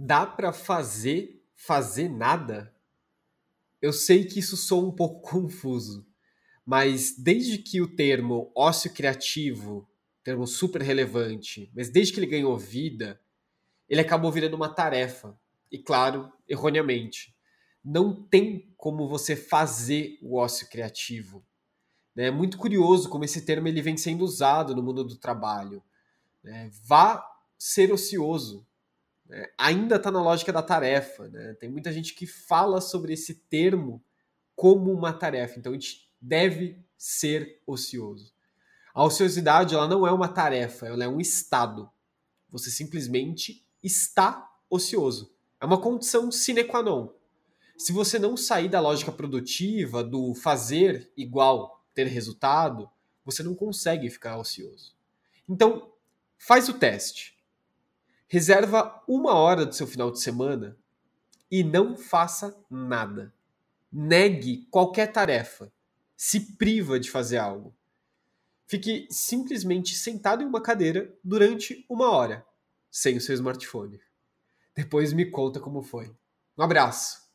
Dá para fazer fazer nada? Eu sei que isso soa um pouco confuso, mas desde que o termo ócio criativo, termo super relevante, mas desde que ele ganhou vida, ele acabou virando uma tarefa. E claro, erroneamente. Não tem como você fazer o ócio criativo. É muito curioso como esse termo ele vem sendo usado no mundo do trabalho. Né? Vá ser ocioso né, ainda está na lógica da tarefa. Né? Tem muita gente que fala sobre esse termo como uma tarefa. Então a gente deve ser ocioso. A ociosidade ela não é uma tarefa, ela é um estado. Você simplesmente está ocioso. É uma condição sine qua non. Se você não sair da lógica produtiva, do fazer igual ter resultado, você não consegue ficar ocioso. Então, faz o teste. Reserva uma hora do seu final de semana e não faça nada. Negue qualquer tarefa. Se priva de fazer algo. Fique simplesmente sentado em uma cadeira durante uma hora, sem o seu smartphone. Depois me conta como foi. Um abraço!